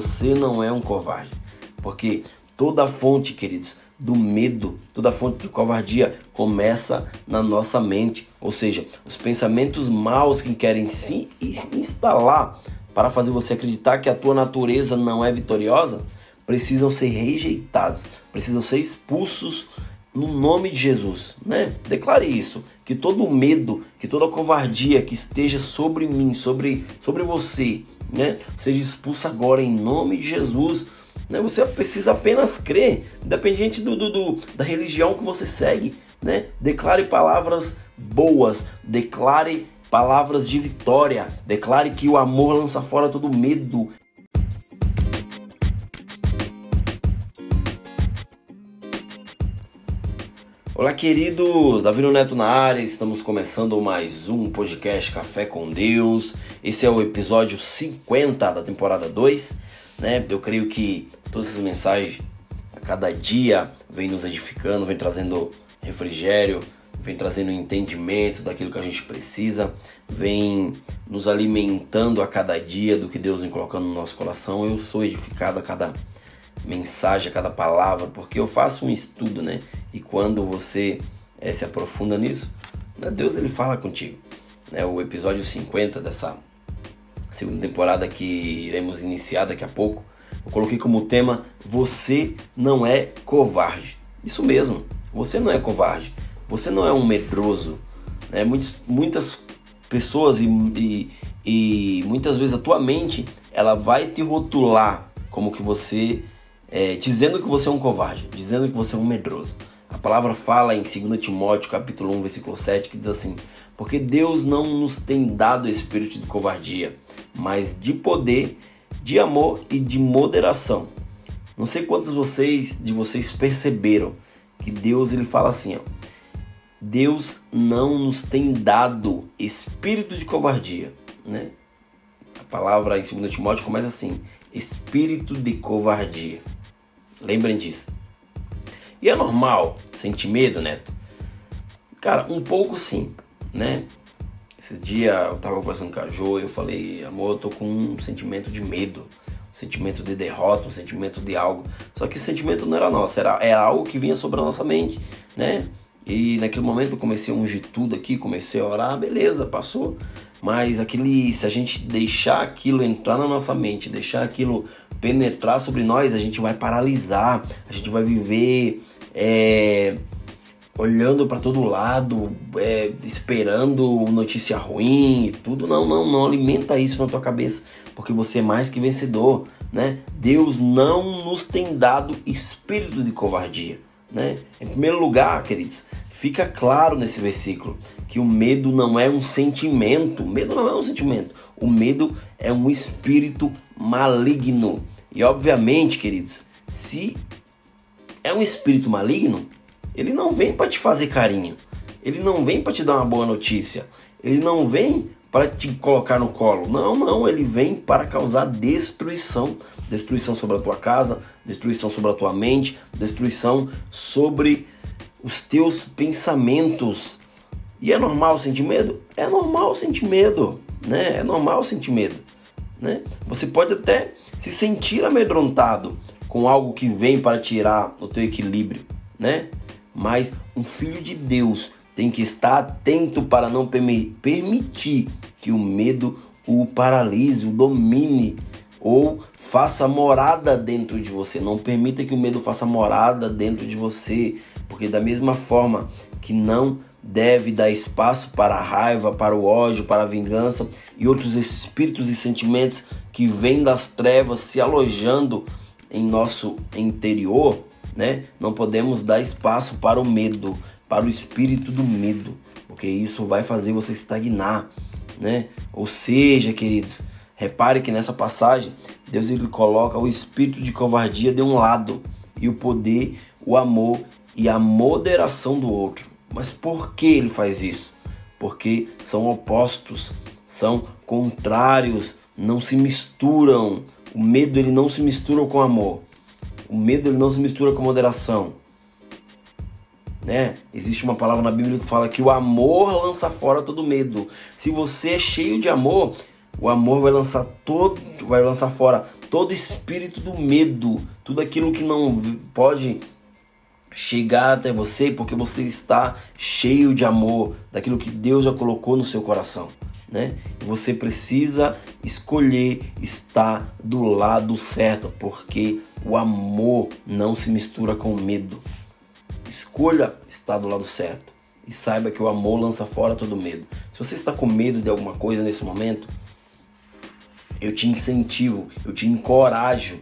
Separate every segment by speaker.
Speaker 1: você não é um covarde. Porque toda fonte, queridos, do medo, toda fonte de covardia começa na nossa mente. Ou seja, os pensamentos maus que querem se instalar para fazer você acreditar que a tua natureza não é vitoriosa precisam ser rejeitados, precisam ser expulsos no nome de Jesus, né? Declare isso, que todo medo, que toda covardia que esteja sobre mim, sobre, sobre você, né, seja expulsa agora em nome de Jesus. Né? Você precisa apenas crer, independente do, do, do, da religião que você segue, né? Declare palavras boas, declare palavras de vitória, declare que o amor lança fora todo medo, Olá, queridos! Davi Neto na área, estamos começando mais um podcast Café com Deus. Esse é o episódio 50 da temporada 2. Né? Eu creio que todas essas mensagens a cada dia vem nos edificando, vem trazendo refrigério, vem trazendo entendimento daquilo que a gente precisa, vem nos alimentando a cada dia do que Deus vem colocando no nosso coração. Eu sou edificado a cada mensagem, a cada palavra, porque eu faço um estudo, né? E quando você é, se aprofunda nisso, né, Deus ele fala contigo. Né? O episódio 50 dessa segunda temporada que iremos iniciar daqui a pouco, eu coloquei como tema Você não é covarde. Isso mesmo, você não é covarde, você não é um medroso. Né? Muitas, muitas pessoas e, e, e muitas vezes a tua mente ela vai te rotular como que você é, dizendo que você é um covarde, dizendo que você é um medroso. A palavra fala em 2 Timóteo capítulo 1, versículo 7, que diz assim: Porque Deus não nos tem dado espírito de covardia, mas de poder, de amor e de moderação. Não sei quantos vocês de vocês perceberam que Deus ele fala assim, ó, Deus não nos tem dado espírito de covardia, né? A palavra em 2 Timóteo começa assim: espírito de covardia. Lembrem disso. E é normal sentir medo, Neto? Cara, um pouco sim, né? Esses dias eu tava conversando com a Jo e eu falei, amor, eu tô com um sentimento de medo, um sentimento de derrota, um sentimento de algo. Só que esse sentimento não era nosso, era, era algo que vinha sobre a nossa mente, né? E naquele momento eu comecei a ungir tudo aqui, comecei a orar, beleza, passou. Mas aquele, se a gente deixar aquilo entrar na nossa mente, deixar aquilo penetrar sobre nós, a gente vai paralisar, a gente vai viver é, olhando para todo lado, é, esperando notícia ruim e tudo. Não, não, não alimenta isso na tua cabeça, porque você é mais que vencedor, né? Deus não nos tem dado espírito de covardia, né? Em primeiro lugar, queridos, fica claro nesse versículo que o medo não é um sentimento. O medo não é um sentimento. O medo é um espírito maligno. E obviamente, queridos, se é um espírito maligno, ele não vem para te fazer carinho. Ele não vem para te dar uma boa notícia. Ele não vem para te colocar no colo. Não, não, ele vem para causar destruição, destruição sobre a tua casa, destruição sobre a tua mente, destruição sobre os teus pensamentos. E é normal sentir medo? É normal sentir medo, né? É normal sentir medo, né? Você pode até se sentir amedrontado com algo que vem para tirar o teu equilíbrio, né? Mas um filho de Deus tem que estar atento para não permitir que o medo o paralise, o domine ou faça morada dentro de você. Não permita que o medo faça morada dentro de você, porque da mesma forma que não deve dar espaço para a raiva, para o ódio, para a vingança e outros espíritos e sentimentos que vêm das trevas se alojando em nosso interior, né? Não podemos dar espaço para o medo, para o espírito do medo, porque isso vai fazer você estagnar, né? Ou seja, queridos, repare que nessa passagem Deus ele coloca o espírito de covardia de um lado e o poder, o amor e a moderação do outro. Mas por que ele faz isso? Porque são opostos, são contrários, não se misturam. O medo ele não se mistura com amor. O medo ele não se mistura com moderação. Né? Existe uma palavra na Bíblia que fala que o amor lança fora todo medo. Se você é cheio de amor, O amor vai lançar todo, vai lançar fora todo espírito do medo, tudo aquilo que não pode chegar até você porque você está cheio de amor, daquilo que Deus já colocou no seu coração. Né? Você precisa escolher estar do lado certo, porque o amor não se mistura com medo. Escolha estar do lado certo e saiba que o amor lança fora todo medo. Se você está com medo de alguma coisa nesse momento, eu te incentivo, eu te encorajo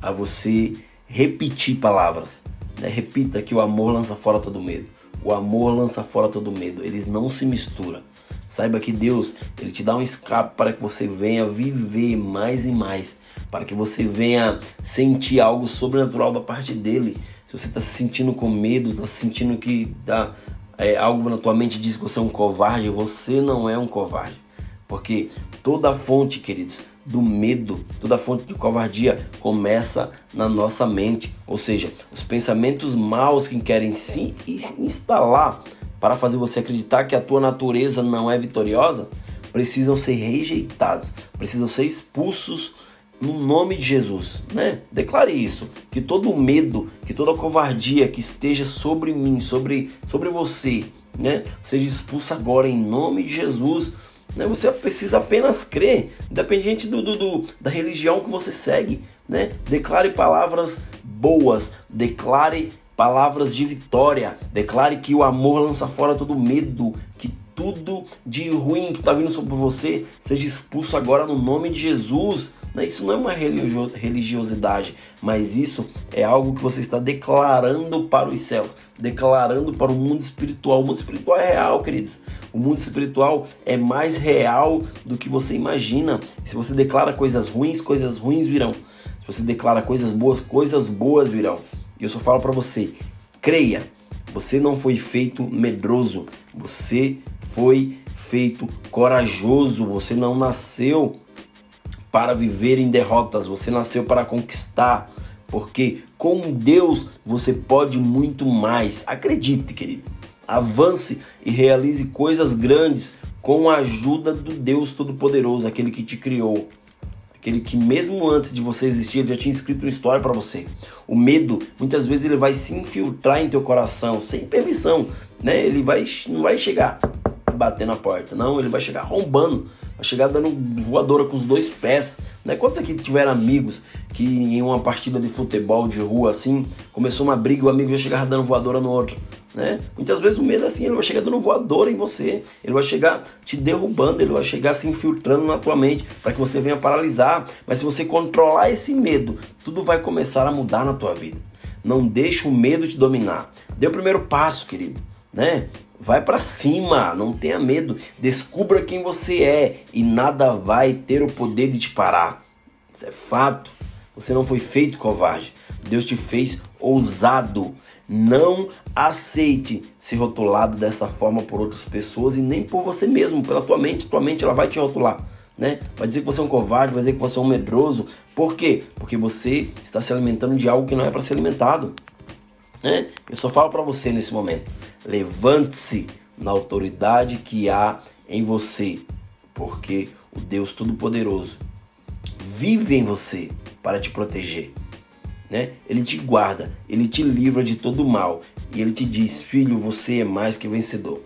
Speaker 1: a você repetir palavras. Né? Repita que o amor lança fora todo medo. O amor lança fora todo medo. Eles não se misturam. Saiba que Deus, ele te dá um escape para que você venha viver mais e mais, para que você venha sentir algo sobrenatural da parte dele. Se você está se sentindo com medo, está sentindo que tá, é, algo na tua mente diz que você é um covarde, você não é um covarde. Porque toda fonte, queridos, do medo, toda fonte de covardia começa na nossa mente. Ou seja, os pensamentos maus que querem se instalar para fazer você acreditar que a tua natureza não é vitoriosa precisam ser rejeitados, precisam ser expulsos no nome de Jesus, né? Declare isso, que todo medo, que toda covardia que esteja sobre mim, sobre sobre você, né, seja expulsa agora em nome de Jesus né? Você precisa apenas crer, independente do, do, do, da religião que você segue. Né? Declare palavras boas, declare palavras de vitória, declare que o amor lança fora todo medo, que tudo de ruim que está vindo sobre você seja expulso agora no nome de Jesus. Isso não é uma religiosidade, mas isso é algo que você está declarando para os céus, declarando para o mundo espiritual. O mundo espiritual é real, queridos. O mundo espiritual é mais real do que você imagina. Se você declara coisas ruins, coisas ruins virão. Se você declara coisas boas, coisas boas virão. E eu só falo para você: creia. Você não foi feito medroso, você foi feito corajoso, você não nasceu para viver em derrotas, você nasceu para conquistar, porque com Deus você pode muito mais. Acredite, querido. Avance e realize coisas grandes com a ajuda do Deus Todo-Poderoso, aquele que te criou. Aquele que mesmo antes de você existir, ele já tinha escrito uma história para você. O medo, muitas vezes ele vai se infiltrar em teu coração sem permissão, né? Ele vai não vai chegar bater na porta. Não, ele vai chegar rombando, vai chegar dando voadora com os dois pés. Né? Quantos aqui tiveram amigos que em uma partida de futebol de rua assim, começou uma briga e o amigo já chegava dando voadora no outro? Né? Muitas vezes o medo é assim, ele vai chegar dando voadora em você, ele vai chegar te derrubando, ele vai chegar se infiltrando na tua mente para que você venha paralisar. Mas se você controlar esse medo, tudo vai começar a mudar na tua vida. Não deixe o medo te dominar. Dê o primeiro passo, querido, né? Vai para cima, não tenha medo. Descubra quem você é e nada vai ter o poder de te parar. Isso é fato. Você não foi feito covarde. Deus te fez ousado. Não aceite ser rotulado dessa forma por outras pessoas e nem por você mesmo, pela tua mente. Tua mente ela vai te rotular. Né? Vai dizer que você é um covarde, vai dizer que você é um medroso. Por quê? Porque você está se alimentando de algo que não é para ser alimentado. Né? Eu só falo para você nesse momento. Levante-se na autoridade que há em você, porque o Deus Todo-Poderoso vive em você para te proteger. Né? Ele te guarda, ele te livra de todo mal e ele te diz: Filho, você é mais que vencedor.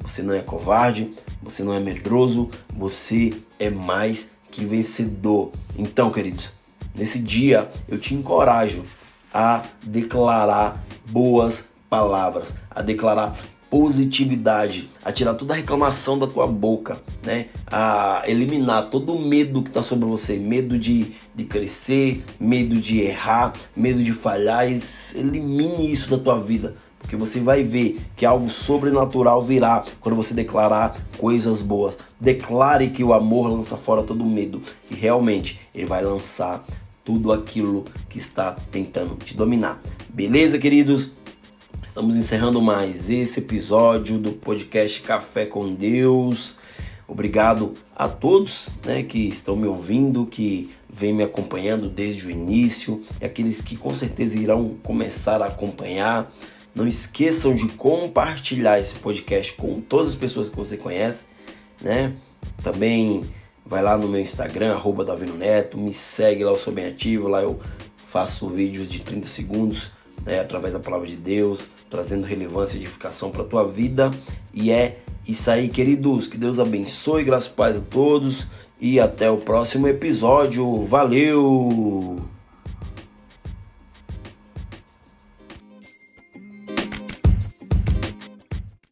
Speaker 1: Você não é covarde, você não é medroso, você é mais que vencedor. Então, queridos, nesse dia eu te encorajo a declarar boas palavras, a declarar positividade, a tirar toda a reclamação da tua boca, né? A eliminar todo o medo que está sobre você, medo de, de crescer, medo de errar, medo de falhar, elimine isso da tua vida, porque você vai ver que algo sobrenatural virá quando você declarar coisas boas. Declare que o amor lança fora todo medo e realmente ele vai lançar tudo aquilo que está tentando te dominar. Beleza, queridos? Estamos encerrando mais esse episódio do podcast Café com Deus. Obrigado a todos né, que estão me ouvindo, que vêm me acompanhando desde o início e aqueles que com certeza irão começar a acompanhar. Não esqueçam de compartilhar esse podcast com todas as pessoas que você conhece, né? Também vai lá no meu Instagram, arroba Davino Neto, me segue lá, eu sou bem ativo, lá eu faço vídeos de 30 segundos, né, através da palavra de Deus, trazendo relevância e edificação para tua vida. E é isso aí, queridos. Que Deus abençoe, graças e paz a todos. E até o próximo episódio. Valeu!